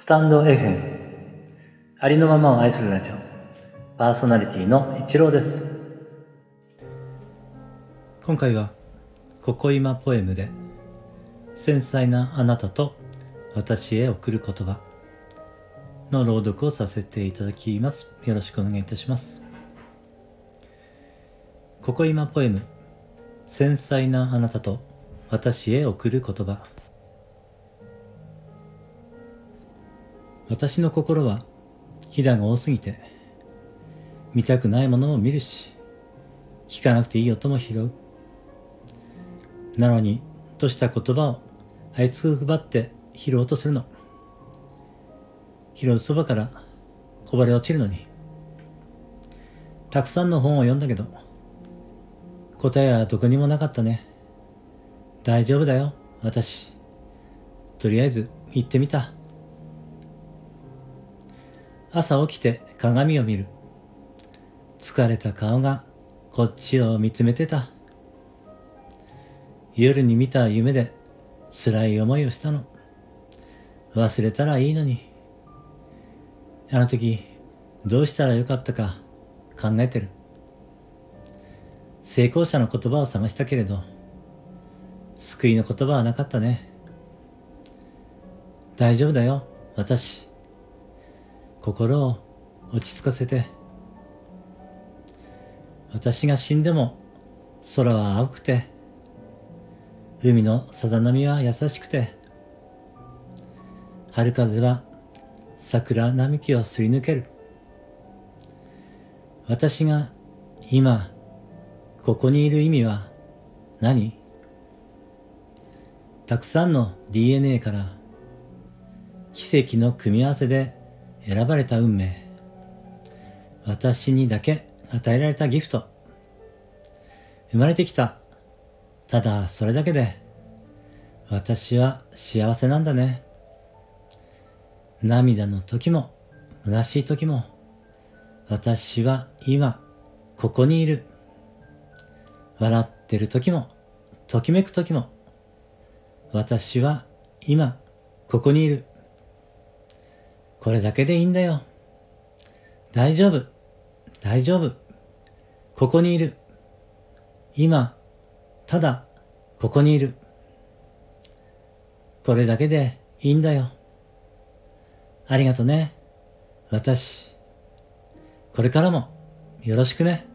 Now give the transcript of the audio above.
スタンド FM ありのままを愛するラジオ。パーソナリティの一郎です。今回は「ここ今ポエム」で「繊細なあなたと私へ送る言葉」の朗読をさせていただきます。よろしくお願いいたします。ここ今ポエム「繊細なあなたと私へ送る言葉」私の心はひだが多すぎて見たくないものも見るし聞かなくていい音も拾う。なのにとした言葉をあいつくばって拾おうとするの。拾うそばからこぼれ落ちるのに。たくさんの本を読んだけど答えはどこにもなかったね。大丈夫だよ私。とりあえず行ってみた。朝起きて鏡を見る。疲れた顔がこっちを見つめてた。夜に見た夢で辛い思いをしたの。忘れたらいいのに。あの時どうしたらよかったか考えてる。成功者の言葉を探したけれど、救いの言葉はなかったね。大丈夫だよ、私。心を落ち着かせて。私が死んでも空は青くて海のさざ波は優しくて春風は桜並木をすり抜ける。私が今ここにいる意味は何？たくさんの DNA から奇跡の組み合わせで選ばれた運命。私にだけ与えられたギフト。生まれてきた。ただそれだけで。私は幸せなんだね。涙の時も虚しい時も。私は今ここにいる。笑ってる時もときめく時も。私は今ここにいる。これだけでいいんだよ。大丈夫。大丈夫。ここにいる。今、ただ、ここにいる。これだけでいいんだよ。ありがとね。私。これからもよろしくね。